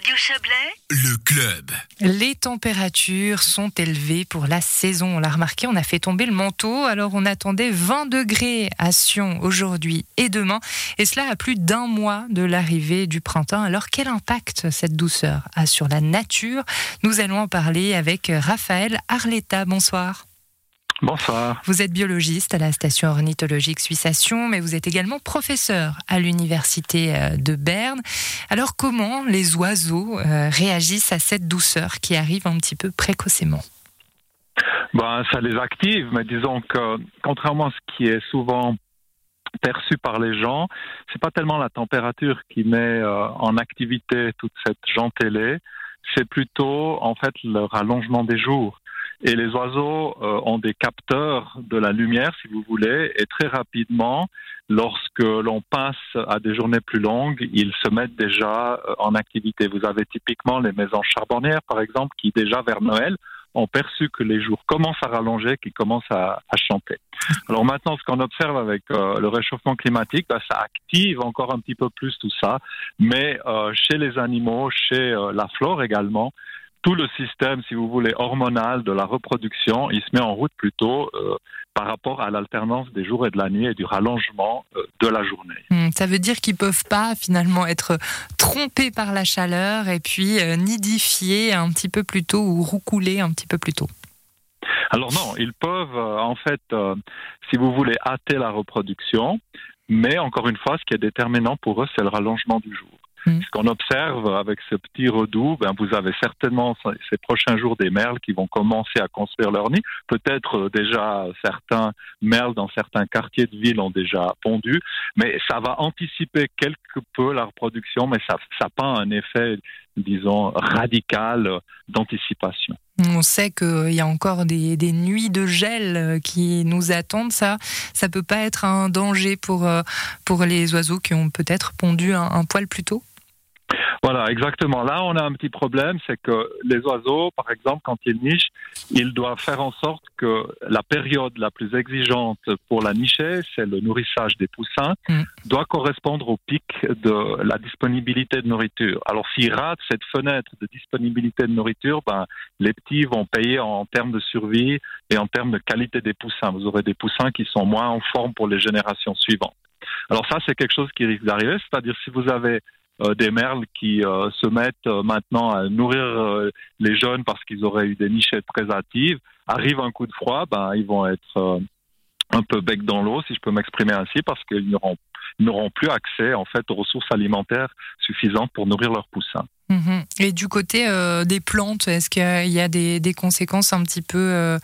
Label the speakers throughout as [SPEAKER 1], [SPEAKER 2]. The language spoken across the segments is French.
[SPEAKER 1] Radio Chablais,
[SPEAKER 2] le club.
[SPEAKER 3] Les températures sont élevées pour la saison. On l'a remarqué, on a fait tomber le manteau. Alors on attendait 20 degrés à Sion aujourd'hui et demain. Et cela à plus d'un mois de l'arrivée du printemps. Alors quel impact cette douceur a sur la nature? Nous allons en parler avec Raphaël Arletta. Bonsoir.
[SPEAKER 4] Bonsoir.
[SPEAKER 3] Vous êtes biologiste à la station ornithologique Suisse mais vous êtes également professeur à l'université euh, de Berne. Alors comment les oiseaux euh, réagissent à cette douceur qui arrive un petit peu précocement?
[SPEAKER 4] Ben, Ça les active, mais disons que contrairement à ce qui est souvent perçu par les gens, c'est pas tellement la température qui met euh, en activité toute cette gentillée, c'est plutôt en fait le rallongement des jours. Et les oiseaux euh, ont des capteurs de la lumière, si vous voulez, et très rapidement, lorsque l'on passe à des journées plus longues, ils se mettent déjà euh, en activité. Vous avez typiquement les maisons charbonnières, par exemple, qui déjà vers Noël ont perçu que les jours commencent à rallonger, qu'ils commencent à, à, chanter. Alors maintenant, ce qu'on observe avec euh, le réchauffement climatique, bah, ça active encore un petit peu plus tout ça, mais euh, chez les animaux, chez la flore également, tout le système, si vous voulez, hormonal de la reproduction, il se met en route plutôt euh, par rapport à l'alternance des jours et de la nuit et du rallongement euh, de la journée.
[SPEAKER 3] Hmm, ça veut dire qu'ils peuvent pas finalement être trompés par la chaleur et puis euh, nidifiés un petit peu plus tôt ou roucoulés un petit peu plus tôt.
[SPEAKER 4] Alors non, ils peuvent en fait, si vous voulez, hâter la reproduction, mais encore une fois, ce qui est déterminant pour eux, c'est le rallongement du jour. Mm. Ce qu'on observe avec ce petit redoux, ben, vous avez certainement ces prochains jours des merles qui vont commencer à construire leur nid. Peut-être euh, déjà certains merles dans certains quartiers de ville ont déjà pondu, mais ça va anticiper quelque peu la reproduction, mais ça n'a pas un effet, disons, radical d'anticipation.
[SPEAKER 3] On sait qu'il y a encore des, nuits de gel euh, qui nous attendent. Ça, ça peut pas être un danger pour, euh, pour les oiseaux qui ont peut-être pondu un poil plus tôt?
[SPEAKER 4] Voilà, exactement. Là, on a un petit problème, c'est que les oiseaux, par exemple, quand ils nichent, ils doivent faire en sorte que la période la plus exigeante pour la nicher, c'est le nourrissage des poussins, mm. doit correspondre au pic de la disponibilité de nourriture. Alors, s'ils ratent cette fenêtre de disponibilité de nourriture, ben, les petits vont payer en termes de survie et en termes de qualité des poussins. Vous aurez des poussins qui sont moins en forme pour les générations suivantes. Alors ça, c'est quelque chose qui risque d'arriver, c'est-à-dire si vous avez des merles qui euh, se mettent euh, maintenant à nourrir les jeunes parce qu'ils auraient eu des nichettes très actives. Arrive un coup de froid, ben, ils vont être un peu bec dans l'eau, si je peux m'exprimer ainsi, parce qu'ils n'auront plus accès en fait aux ressources alimentaires suffisantes pour nourrir leurs poussins.
[SPEAKER 3] Mhm. Et du côté des plantes, est-ce qu'il y a des, des, conséquences un petit peu,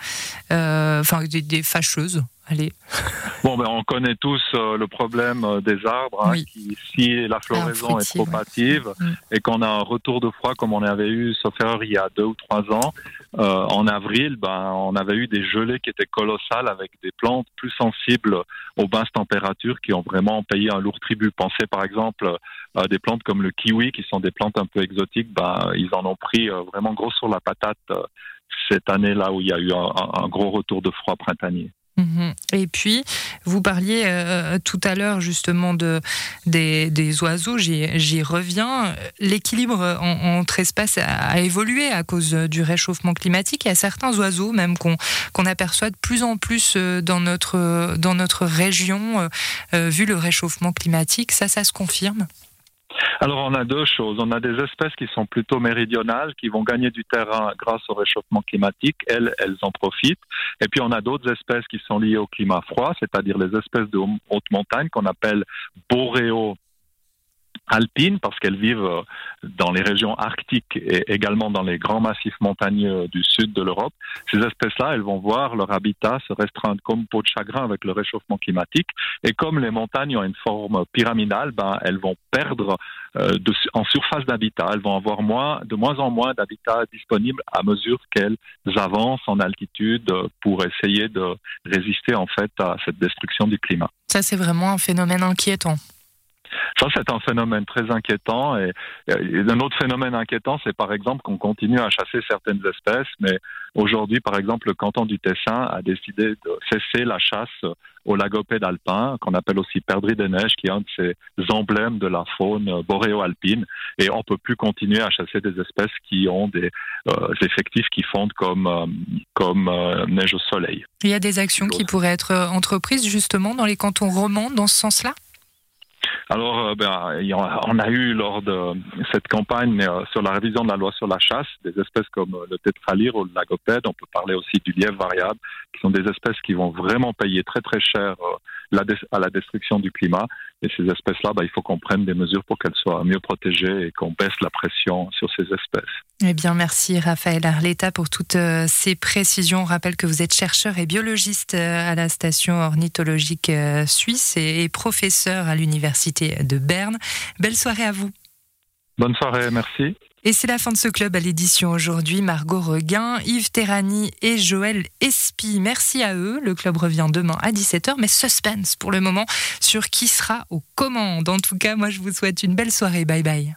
[SPEAKER 3] enfin des, fâcheuses? Allez.
[SPEAKER 4] Bon, ben, on connaît tous euh, le problème euh, des arbres. Hein, qui, si la floraison est trop hâtive mm. et qu'on a un retour de froid comme on avait eu, sauf erreur, il y a deux ou trois ans, euh, en avril, ben, on avait eu des gelées qui étaient colossales avec des plantes plus sensibles aux basses températures qui ont vraiment payé un lourd tribut. Pensez par exemple à des plantes comme le kiwi, qui sont des plantes un peu exotiques. Ben, ils en ont pris vraiment gros sur la patate cette année-là où il y a eu un gros retour de froid printanier.
[SPEAKER 3] Mhm. Et puis, vous parliez euh, tout à l'heure justement de, des, oiseaux, j'y reviens. L'équilibre entre espèces a, évolué à cause du réchauffement climatique. Il y a certains oiseaux même qu'on aperçoit de plus en plus euh, dans notre, dans notre région, euh, vu le réchauffement climatique. Ça, ça se confirme?
[SPEAKER 4] Alors on a deux choses. On a des espèces qui sont plutôt méridionales, qui vont gagner du terrain grâce au réchauffement climatique. Elles, elles en profitent. Et puis on a d'autres espèces qui sont liées au climat froid, c'est-à-dire les espèces de haute montagne qu'on appelle boréo alpines parce qu'elles vivent euh, dans les régions arctiques et également dans les grands massifs montagneux du sud de l'Europe. Ces espèces-là, elles vont voir leur habitat se restreindre comme peau de chagrin avec le réchauffement climatique. Et comme les montagnes ont une forme pyramidale, ben, elles vont perdre euh, en surface d'habitat. Elles vont avoir moins, de moins en moins d'habitat disponible à mesure qu'elles avancent en altitude pour essayer de résister en fait à cette destruction du climat.
[SPEAKER 3] Ça, c'est vraiment un phénomène inquiétant.
[SPEAKER 4] Ça, c'est un phénomène très inquiétant. Et, un autre phénomène inquiétant, c'est par exemple qu'on continue à chasser certaines espèces, mais aujourd'hui, par exemple, le canton du Tessin a décidé de cesser la chasse au lagopède alpin, qu'on appelle aussi perdrix des neiges, qui est un de ces emblèmes de la faune boréo-alpine. Et on peut plus continuer à chasser des espèces qui ont des euh, effectifs qui fondent comme, euh, comme euh, neige au soleil.
[SPEAKER 3] Il y a des actions qui pourraient être entreprises justement dans les cantons romans dans ce sens-là?
[SPEAKER 4] Alors, euh, ben, on a eu lors de cette campagne euh, sur la révision de la loi sur la chasse des espèces comme euh, le tétralyre ou le lagopède. On peut parler aussi du lièvre variable, qui sont des espèces qui vont vraiment payer très très cher à la destruction du climat. Et ces espèces-là, ben, il faut qu'on prenne des mesures pour qu'elles soient mieux protégées et qu'on baisse la pression sur ces espèces.
[SPEAKER 3] Eh bien, merci Raphaël Arletta pour toutes ces précisions. On rappelle que vous êtes chercheur et biologiste à la station ornithologique suisse et professeur à l'université de Berne. Belle soirée à vous.
[SPEAKER 4] Bonne soirée, merci.
[SPEAKER 3] Et c'est la fin de ce club à l'édition aujourd'hui. Margot Reguin, Yves Terrani et Joël Espy. Merci à eux. Le club revient demain à 17h, mais suspense pour le moment sur qui sera aux commandes. En tout cas, moi je vous souhaite une belle soirée. Bye bye.